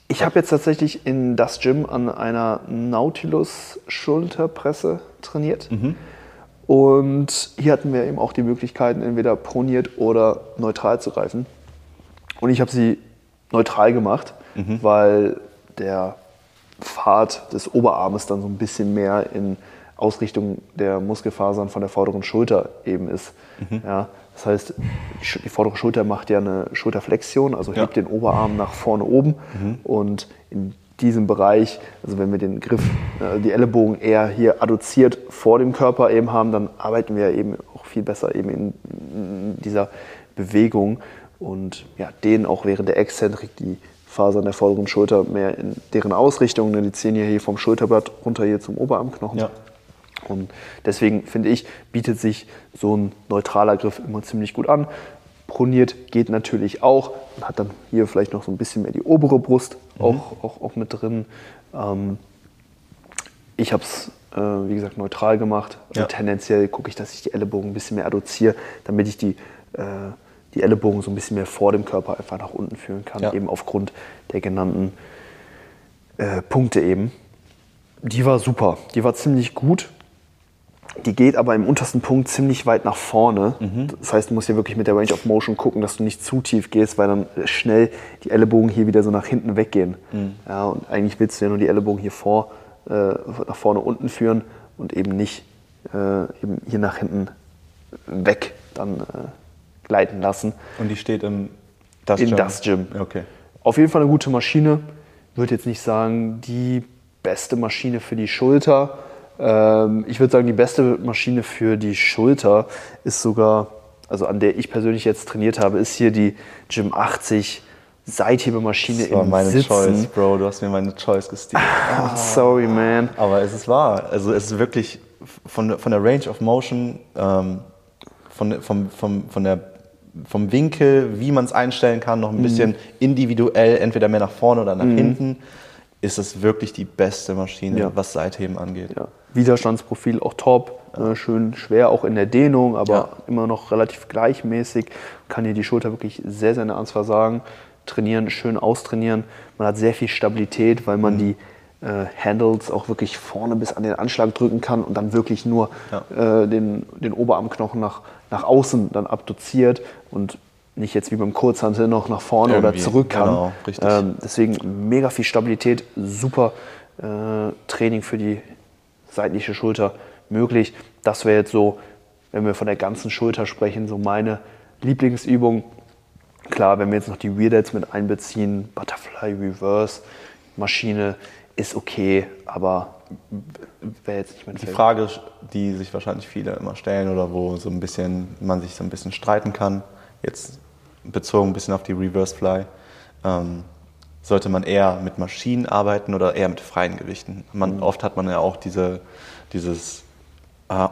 Ich habe jetzt tatsächlich in das Gym an einer Nautilus-Schulterpresse trainiert. Und hier hatten wir eben auch die Möglichkeiten, entweder proniert oder neutral zu greifen. Und ich habe sie neutral gemacht, weil der Pfad des Oberarmes dann so ein bisschen mehr in Ausrichtung der Muskelfasern von der vorderen Schulter eben ist. Ja, das heißt, die vordere Schulter macht ja eine Schulterflexion, also Ja. hebt den Oberarm nach vorne oben. Und in diesem Bereich, also wenn wir den Griff, äh, die Ellenbogen eher hier adduziert vor dem Körper eben haben, dann arbeiten wir eben auch viel besser eben in, in dieser Bewegung und ja, dehnen auch während der Exzentrik die Fasern der vorderen Schulter mehr in deren Ausrichtung. ne, Die ziehen ja hier vom Schulterblatt runter hier zum Oberarmknochen. Ja. Und deswegen finde ich, bietet sich so ein neutraler Griff immer ziemlich gut an. Proniert geht natürlich auch und hat dann hier vielleicht noch so ein bisschen mehr die obere Brust auch, auch, auch mit drin. Ähm, ich habe es, äh, wie gesagt, neutral gemacht. Also Ja. tendenziell gucke ich, dass ich die Ellenbogen ein bisschen mehr adduziere, damit ich die, äh, die Ellenbogen so ein bisschen mehr vor dem Körper einfach nach unten führen kann, Ja. eben aufgrund der genannten äh, Punkte eben. Die war super, die war ziemlich gut. Die geht aber im untersten Punkt ziemlich weit nach vorne. Das heißt, du musst hier wirklich mit der Range of Motion gucken, dass du nicht zu tief gehst, weil dann schnell die Ellenbogen hier wieder so nach hinten weggehen. Ja, und eigentlich willst du ja nur die Ellenbogen hier vor, äh, nach vorne unten führen und eben nicht äh, eben hier nach hinten weg dann äh, gleiten lassen. Und die steht im das In Gym? das Gym. Okay. Auf jeden Fall eine gute Maschine. Würde jetzt nicht sagen, die beste Maschine für die Schulter. Ähm, ich würde sagen, die beste Maschine für die Schulter ist sogar, also an der ich persönlich jetzt trainiert habe, ist hier die Gym 80 Seithebemaschine Das war im meine Sitzen. Choice, Bro. Du hast mir meine Choice gestealt. Ah, sorry, man. Aber es ist wahr. Also es ist wirklich von, der- von der Range of Motion, ähm, von, vom, vom, von der, vom Winkel, wie man es einstellen kann, noch ein bisschen individuell, entweder mehr nach vorne oder nach hinten, ist es wirklich die beste Maschine, Ja. was Seitheben angeht. Ja. Widerstandsprofil auch top, äh, schön schwer auch in der Dehnung, aber Ja. immer noch relativ gleichmäßig. Kann hier die Schulter wirklich sehr, sehr nah ans Versagen trainieren, schön austrainieren. Man hat sehr viel Stabilität, weil Mhm. man die äh, Handles auch wirklich vorne bis an den Anschlag drücken kann und dann wirklich nur äh, den, den Oberarmknochen nach, nach außen dann abduziert und nicht jetzt wie beim Kurzhantel noch nach vorne oder Irgendwie, zurück kann. genau, richtig. Ähm, deswegen mega viel Stabilität, super äh, Training für die seitliche Schulter möglich. Das wäre jetzt so, wenn wir von der ganzen Schulter sprechen, so meine Lieblingsübung. Klar, wenn wir jetzt noch die Weirdheads mit einbeziehen, Butterfly Reverse, Maschine ist okay, aber wäre jetzt nicht mein Die Feld. Frage, die sich wahrscheinlich viele immer stellen oder wo so ein bisschen, man sich so ein bisschen streiten kann, jetzt bezogen ein bisschen auf die Reverse Fly, ähm, sollte man eher mit Maschinen arbeiten oder eher mit freien Gewichten? Man, Oft hat man ja auch diese, dieses äh,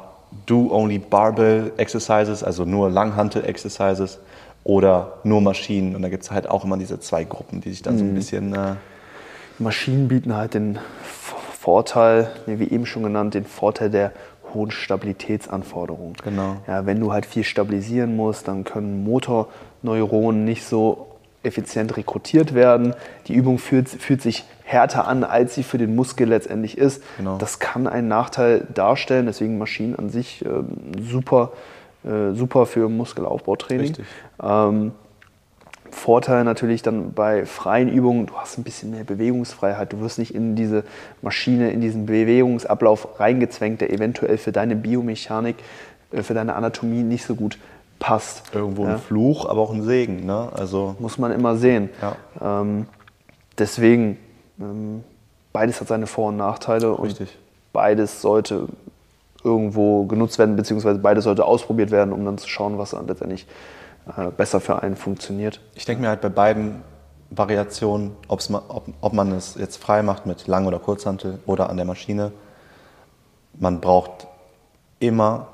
Do only Barbell Exercises, also nur Langhantel Exercises oder nur Maschinen. Und da gibt es halt auch immer diese zwei Gruppen, die sich dann so ein bisschen äh, Maschinen bieten halt den Vorteil, wie eben schon genannt, den Vorteil der hohen Stabilitätsanforderungen. Genau. Ja, wenn du halt viel stabilisieren musst, dann können Motorneuronen nicht so effizient rekrutiert werden. Die Übung fühlt, fühlt sich härter an, als sie für den Muskel letztendlich ist. Genau. Das kann einen Nachteil darstellen, deswegen Maschinen an sich ähm, super, äh, super für Muskelaufbautraining. Ähm, Vorteil natürlich dann bei freien Übungen, du hast ein bisschen mehr Bewegungsfreiheit, du wirst nicht in diese Maschine, in diesen Bewegungsablauf reingezwängt, der eventuell für deine Biomechanik, äh, für deine Anatomie nicht so gut passt. Irgendwo Ja. ein Fluch, aber auch ein Segen. Ne? Also Muss man immer sehen. Ja. Ähm, deswegen, ähm, beides hat seine Vor- und Nachteile und Richtig. beides sollte irgendwo genutzt werden, beziehungsweise beides sollte ausprobiert werden, um dann zu schauen, was dann letztendlich äh, besser für einen funktioniert. Ich denke mir halt bei beiden Variationen, ob, ob man es jetzt frei macht mit Lang- oder Kurzhantel oder an der Maschine, man braucht immer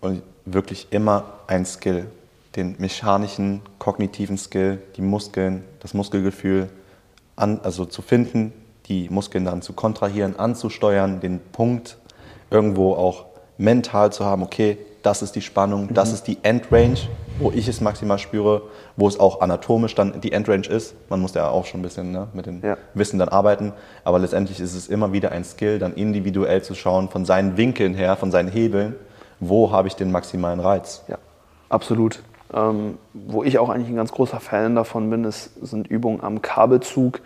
und wirklich immer ein Skill. Den mechanischen, kognitiven Skill, die Muskeln, das Muskelgefühl an, also zu finden, die Muskeln dann zu kontrahieren, anzusteuern, den Punkt irgendwo auch mental zu haben, okay, das ist die Spannung, das ist die Endrange, wo ich es maximal spüre, wo es auch anatomisch dann die Endrange ist. Man muss ja auch schon ein bisschen ne, mit dem Ja. Wissen dann arbeiten, aber letztendlich ist es immer wieder ein Skill, dann individuell zu schauen, von seinen Winkeln her, von seinen Hebeln, wo habe ich den maximalen Reiz. Ja, absolut. Ähm, wo ich auch eigentlich ein ganz großer Fan davon bin, ist, sind Übungen am Kabelzug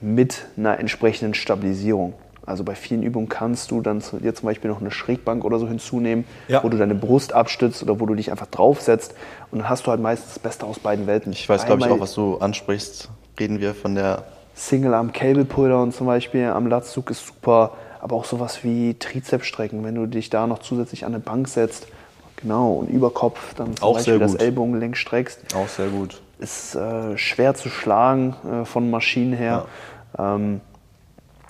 mit einer entsprechenden Stabilisierung. Also bei vielen Übungen kannst du dann zu, dir zum Beispiel noch eine Schrägbank oder so hinzunehmen, Ja. wo du deine Brust abstützt oder wo du dich einfach draufsetzt. Und dann hast du halt meistens das Beste aus beiden Welten. Ich weiß, glaube ich, auch, was du ansprichst. Reden wir von der Single-Arm Cable Pulldown zum Beispiel am Latzug ist super, aber auch sowas wie Trizepsstrecken, wenn du dich da noch zusätzlich an eine Bank setzt, genau, und über Kopf dann zum Auch Beispiel das. Ellbogengelenk streckst, auch sehr gut. ist äh, schwer zu schlagen äh, von Maschinen her. Ähm,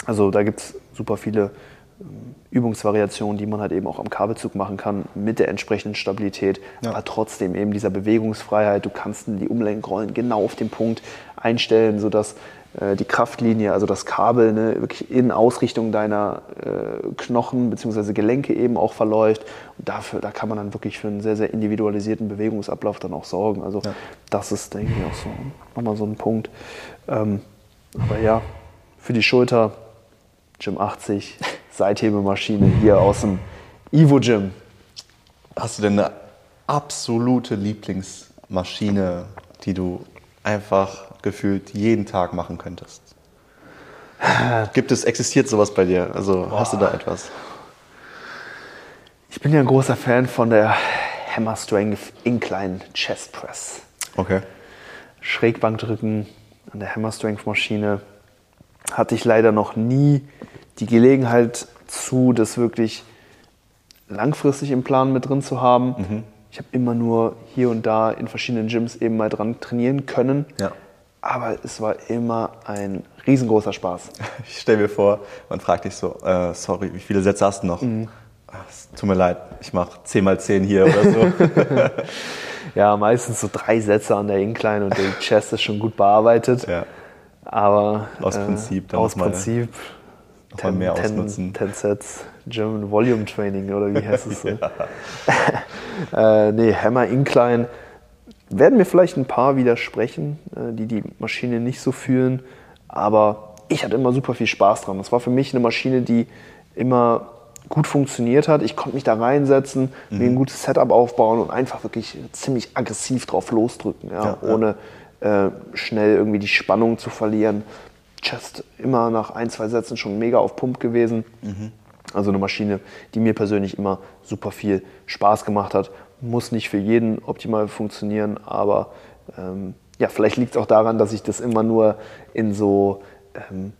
also da gibt es super viele ähm, Übungsvariationen, die man halt eben auch am Kabelzug machen kann, mit der entsprechenden Stabilität, Ja. aber trotzdem eben dieser Bewegungsfreiheit. Du kannst die Umlenkrollen genau auf den Punkt einstellen, sodass die Kraftlinie, also das Kabel, ne, wirklich in Ausrichtung deiner äh, Knochen bzw. Gelenke eben auch verläuft. Und dafür, da kann man dann wirklich für einen sehr, sehr individualisierten Bewegungsablauf dann auch sorgen. Also Ja. das ist, denke ich, auch so nochmal so ein Punkt. Ähm, aber ja, für die Schulter, Gym 80, Seithebemaschine hier aus dem Ivo Gym. Hast du denn eine absolute Lieblingsmaschine, die du einfach gefühlt jeden Tag machen könntest? Gibt es, existiert sowas bei dir? Also hast du da etwas? Ich bin ja ein großer Fan von der Hammer Strength Incline Chest Press. Okay. Schrägbankdrücken an der Hammer Strength Maschine hatte ich leider noch nie die Gelegenheit zu, das wirklich langfristig im Plan mit drin zu haben. Ich habe immer nur hier und da in verschiedenen Gyms eben mal dran trainieren können. Ja. Aber es war immer ein riesengroßer Spaß. Ich stelle mir vor, man fragt dich so, äh, sorry, wie viele Sätze hast du noch? Ah, es tut mir leid, ich mache 10 mal 10 hier oder so. Ja, meistens so drei Sätze an der Incline und der Chest ist schon gut bearbeitet. ja. Aber Aus Prinzip dann aus noch mal- Prinzip mal mehr ausnutzen. 10 Sets German Volume Training oder wie heißt es so? äh, nee, Hammer Incline werden mir vielleicht ein paar widersprechen, äh, die die Maschine nicht so fühlen, aber ich hatte immer super viel Spaß dran. Das war für mich eine Maschine, die immer gut funktioniert hat. Ich konnte mich da reinsetzen, mir Mhm. ein gutes Setup aufbauen und einfach wirklich ziemlich aggressiv drauf losdrücken, ja, Ja, ja. ohne äh, schnell irgendwie die Spannung zu verlieren. Chest immer nach ein, zwei Sätzen schon mega auf Pump gewesen. Also eine Maschine, die mir persönlich immer super viel Spaß gemacht hat. Muss nicht für jeden optimal funktionieren, aber ähm, ja, vielleicht liegt es auch daran, dass ich das immer nur in so ähm,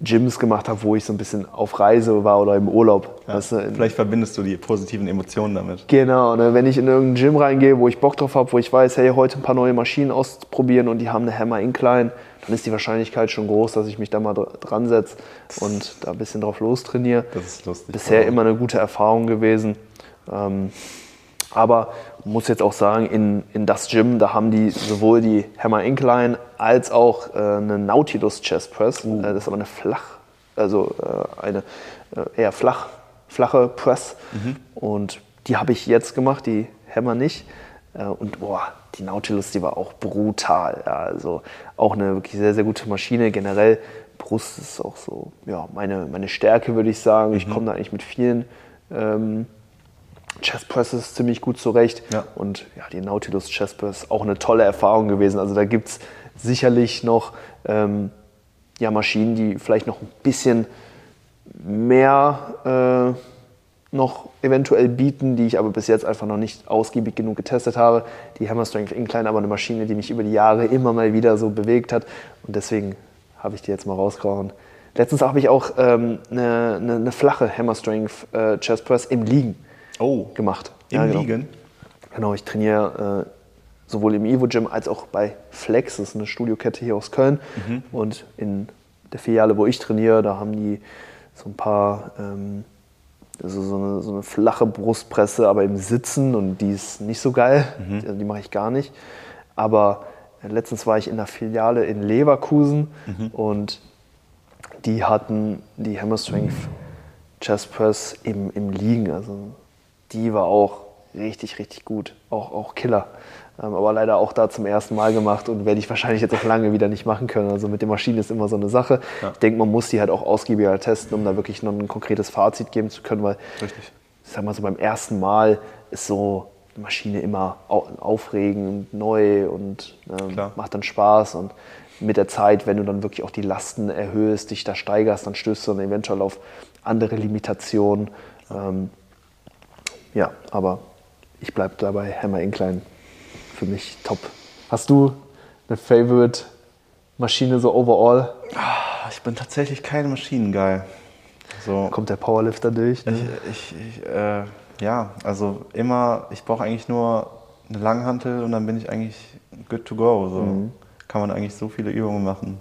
Gyms gemacht habe, wo ich so ein bisschen auf Reise war oder im Urlaub. weißt du, Vielleicht verbindest du die positiven Emotionen damit. Genau, ne, wenn ich in irgendein Gym reingehe, wo ich Bock drauf habe, wo ich weiß, hey, heute ein paar neue Maschinen ausprobieren und die haben eine Hammer Incline, dann ist die Wahrscheinlichkeit schon groß, dass ich mich da mal dr- dran setze und da ein bisschen drauf lostrainiere. Das ist lustig. Bisher immer eine gute Erfahrung gewesen. Ähm, aber muss jetzt auch sagen, in, in das Gym, da haben die sowohl die Hammer Incline als auch äh, eine Nautilus Chest Press. Äh, das ist aber eine flach, also äh, eine äh, eher flach, flache Press. Und die habe ich jetzt gemacht, die Hammer nicht. Äh, und boah, die Nautilus, die war auch brutal. Ja, also auch eine wirklich sehr, sehr gute Maschine. Generell Brust ist auch so ja, meine, meine Stärke, würde ich sagen. Ich komme da eigentlich mit vielen ähm, Chest Presses ziemlich gut zurecht. Ja. Und ja, die Nautilus Chest Press auch eine tolle Erfahrung gewesen. Also da gibt es sicherlich noch ähm, ja, Maschinen, die vielleicht noch ein bisschen mehr äh, noch eventuell bieten, die ich aber bis jetzt einfach noch nicht ausgiebig genug getestet habe. Die Hammer Strength Incline, aber eine Maschine, die mich über die Jahre immer mal wieder so bewegt hat. Und deswegen habe ich die jetzt mal rausgehauen. Letztens habe ich auch ähm, eine, eine, eine flache Hammer Strength äh, Chest Press im Liegen Oh, gemacht. im genau. Liegen? Genau, ich trainiere äh, sowohl im Evo Gym als auch bei Flex, das ist eine Studiokette hier aus Köln. Und in der Filiale, wo ich trainiere, da haben die so ein paar, ähm, also so, eine, so eine flache Brustpresse, aber im Sitzen und die ist nicht so geil. Also die mache ich gar nicht. Aber äh, letztens war ich in der Filiale in Leverkusen und die hatten die Hammer Strength Chest Press im, im Liegen. Also die war auch richtig, richtig gut. Auch, auch Killer. Ähm, aber leider auch da zum ersten Mal gemacht und werde ich wahrscheinlich jetzt auch lange wieder nicht machen können. Also mit den Maschinen ist immer so eine Sache. Ja. Ich denke, man muss die halt auch ausgiebiger testen, um da wirklich noch ein konkretes Fazit geben zu können, weil Richtig. ich sag mal so beim ersten Mal ist so eine Maschine immer au- aufregend, neu und ähm, macht dann Spaß und mit der Zeit, wenn du dann wirklich auch die Lasten erhöhst, dich da steigerst, dann stößt du dann eventuell auf andere Limitationen. Ähm, ja, aber ich bleibe dabei, Hammer Incline für mich top. Hast du eine Favorite Maschine so overall? Ah, Ich bin tatsächlich kein Maschinengeil. So, Kommt der Powerlifter durch? Ne? ich, ich, ich äh, ja, also immer, ich brauche eigentlich nur eine Langhantel und dann bin ich eigentlich good to go. So kann man eigentlich so viele Übungen machen.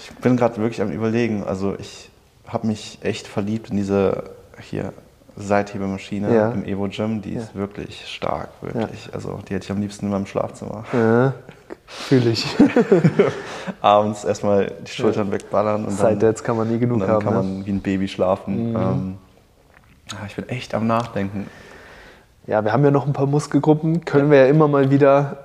Ich bin gerade wirklich am überlegen. Also ich habe mich echt verliebt in diese hier Seithebemaschine Ja. im Evo Gym. Die ist wirklich stark, wirklich. Also die hätte ich am liebsten in meinem Schlafzimmer. Ja, fühle ich. Abends erstmal die Schultern wegballern und dann, Side-Dads kann man nie genug dann haben. kann ne? man wie ein Baby schlafen. Ähm, ja, ich bin echt am Nachdenken. Ja, wir haben ja noch ein paar Muskelgruppen, können wir ja immer mal wieder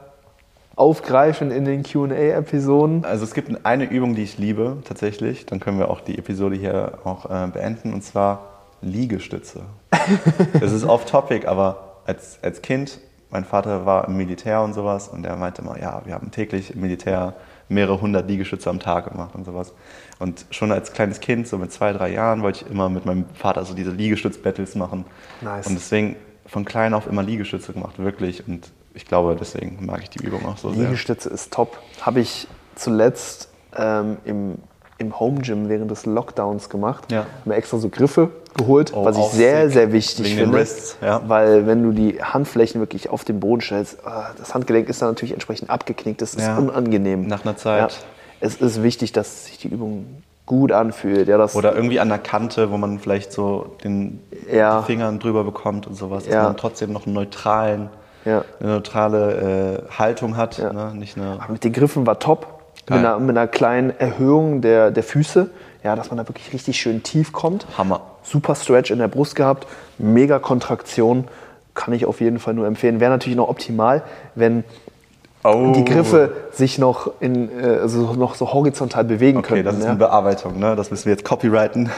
aufgreifen in den QA-Episoden. Also es gibt eine Übung, die ich liebe tatsächlich. Dann können wir auch die Episode hier auch äh, beenden und zwar Liegestütze. Es ist off-topic, aber als, als Kind, mein Vater war im Militär und sowas und er meinte immer, ja, wir haben täglich im Militär mehrere hundert Liegestütze am Tag gemacht und sowas. Und schon als kleines Kind, so mit zwei, drei Jahren, wollte ich immer mit meinem Vater so diese Liegestütz-Battles machen. Nice. Und deswegen von klein auf immer Liegestütze gemacht, wirklich. Und ich glaube, deswegen mag ich die Übung auch so sehr. Liegestütze ist top. Habe ich zuletzt ähm, im, im Home Gym während des Lockdowns gemacht. Ja. Habe mir extra so Griffe geholt, Oh, was ich sehr, sick. sehr wichtig Wegen finde. Ja. Weil wenn du die Handflächen wirklich auf den Boden stellst, ah, das Handgelenk ist dann natürlich entsprechend abgeknickt. Das ist Ja. unangenehm. Nach einer Zeit. Es ist wichtig, dass sich die Übung gut anfühlt. Ja, das Oder irgendwie an der Kante, wo man vielleicht so den Ja. Fingern drüber bekommt und sowas, dass Ja. man trotzdem noch einen neutralen, eine neutrale äh, Haltung hat. Ne? Nicht eine, Aber mit den Griffen war top. Geil. Mit einer, mit einer kleinen Erhöhung der, der Füße. Ja, dass man da wirklich richtig schön tief kommt. Hammer. Super Stretch in der Brust gehabt. Mega Kontraktion. Kann ich auf jeden Fall nur empfehlen. Wäre natürlich noch optimal, wenn Oh. die Griffe sich noch, in, also noch so horizontal bewegen Okay, könnten. das ist ja. eine Bearbeitung, ne? das müssen wir jetzt copyrighten.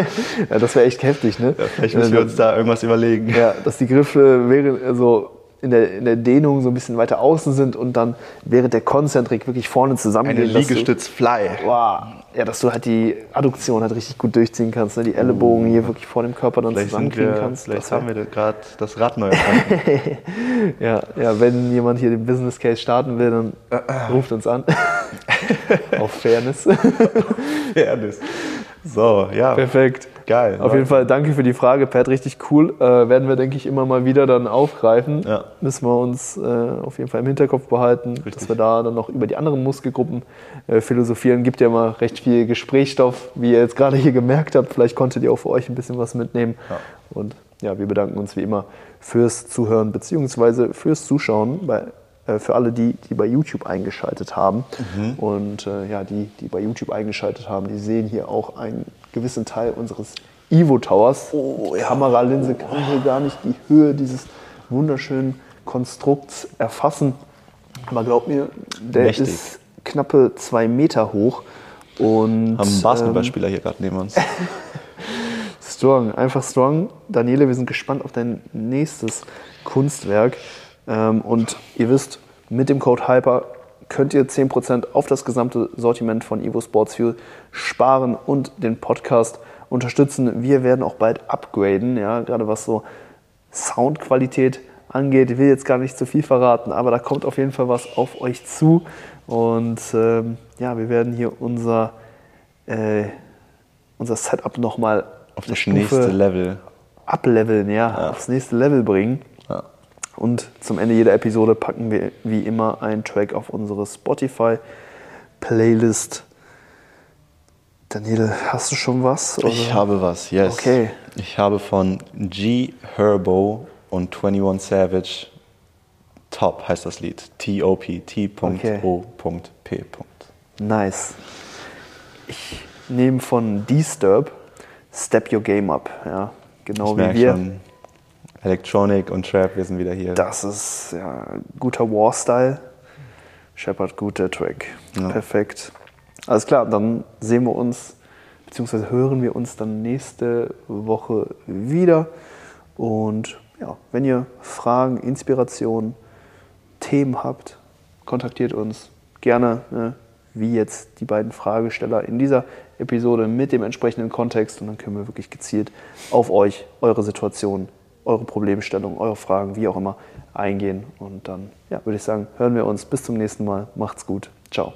ja, das wäre echt heftig. Ne? Vielleicht müssen wir uns da irgendwas überlegen. Ja, dass die Griffe während, also in der, in der Dehnung so ein bisschen weiter außen sind und dann während der Konzentrik wirklich vorne Eine zusammengehen. du- Liegestütz-Fly. Wow. Ja, dass du halt die Adduktion halt richtig gut durchziehen kannst, ne? die Ellenbogen hier wirklich vor dem Körper dann Vielleicht, zusammenkriegen wir, kannst. vielleicht haben wir gerade das Rad neu ja, ja, wenn jemand hier den Business Case starten will, dann ruft uns an. Auf Fairness. Fairness. So, ja. Perfekt. Geil. Auf jeden Fall danke für die Frage, Pat. Richtig cool. Äh, werden wir, denke ich, immer mal wieder dann aufgreifen. Ja. Müssen wir uns äh, auf jeden Fall im Hinterkopf behalten, dass wir da dann noch über die anderen Muskelgruppen äh, philosophieren. Gibt ja immer recht viel Gesprächsstoff, wie ihr jetzt gerade hier gemerkt habt. Vielleicht konntet ihr auch für euch ein bisschen was mitnehmen. Ja. Und ja, wir bedanken uns wie immer fürs Zuhören bzw. fürs Zuschauen. Bei, für alle die, die bei YouTube eingeschaltet haben. Mhm. Und äh, ja, die, die bei YouTube eingeschaltet haben, die sehen hier auch einen gewissen Teil unseres Evo Towers. Oh, Kameralinse kann hier gar nicht die Höhe dieses wunderschönen Konstrukts erfassen. Aber glaub mir, der Mächtig. ist knappe zwei Meter hoch. Und, Haben einen ähm, Basketballspieler hier gerade neben uns. Strong, einfach strong. Daniele, wir sind gespannt auf dein nächstes Kunstwerk. Ähm, und ihr wisst, mit dem Code HYPER könnt ihr 10% auf das gesamte Sortiment von Evo Sports Fuel sparen und den Podcast unterstützen. Wir werden auch bald upgraden, ja, gerade was so Soundqualität angeht. Ich will jetzt gar nicht zu viel verraten, aber da kommt auf jeden Fall was auf euch zu. Und ähm, ja, wir werden hier unser, äh, unser Setup nochmal Auf das nächste Level. ableveln, ja, aufs nächste Level bringen. Und zum Ende jeder Episode packen wir wie immer einen Track auf unsere Spotify-Playlist. Daniel, hast du schon was? oder? Ich habe was, yes. Okay. Ich habe von G Herbo und 21 Savage Top heißt das Lied. T-O-P, T.O.P. Nice. Ich nehme von Disturb Step Your Game Up. Ja, genau Ich wie wir. schon, Electronic und Trap, wir sind wieder hier. Das ist ja guter War-Style. Shepard, guter Track. Ja. Perfekt. Alles klar, dann sehen wir uns, beziehungsweise hören wir uns dann nächste Woche wieder. Und ja, wenn ihr Fragen, Inspirationen, Themen habt, kontaktiert uns gerne, ne, wie jetzt die beiden Fragesteller in dieser Episode mit dem entsprechenden Kontext. Und dann können wir wirklich gezielt auf euch, eure Situation, eure Problemstellung, eure Fragen, wie auch immer, eingehen. Und dann ja, würde ich sagen, hören wir uns bis zum nächsten Mal. Macht's gut. Ciao.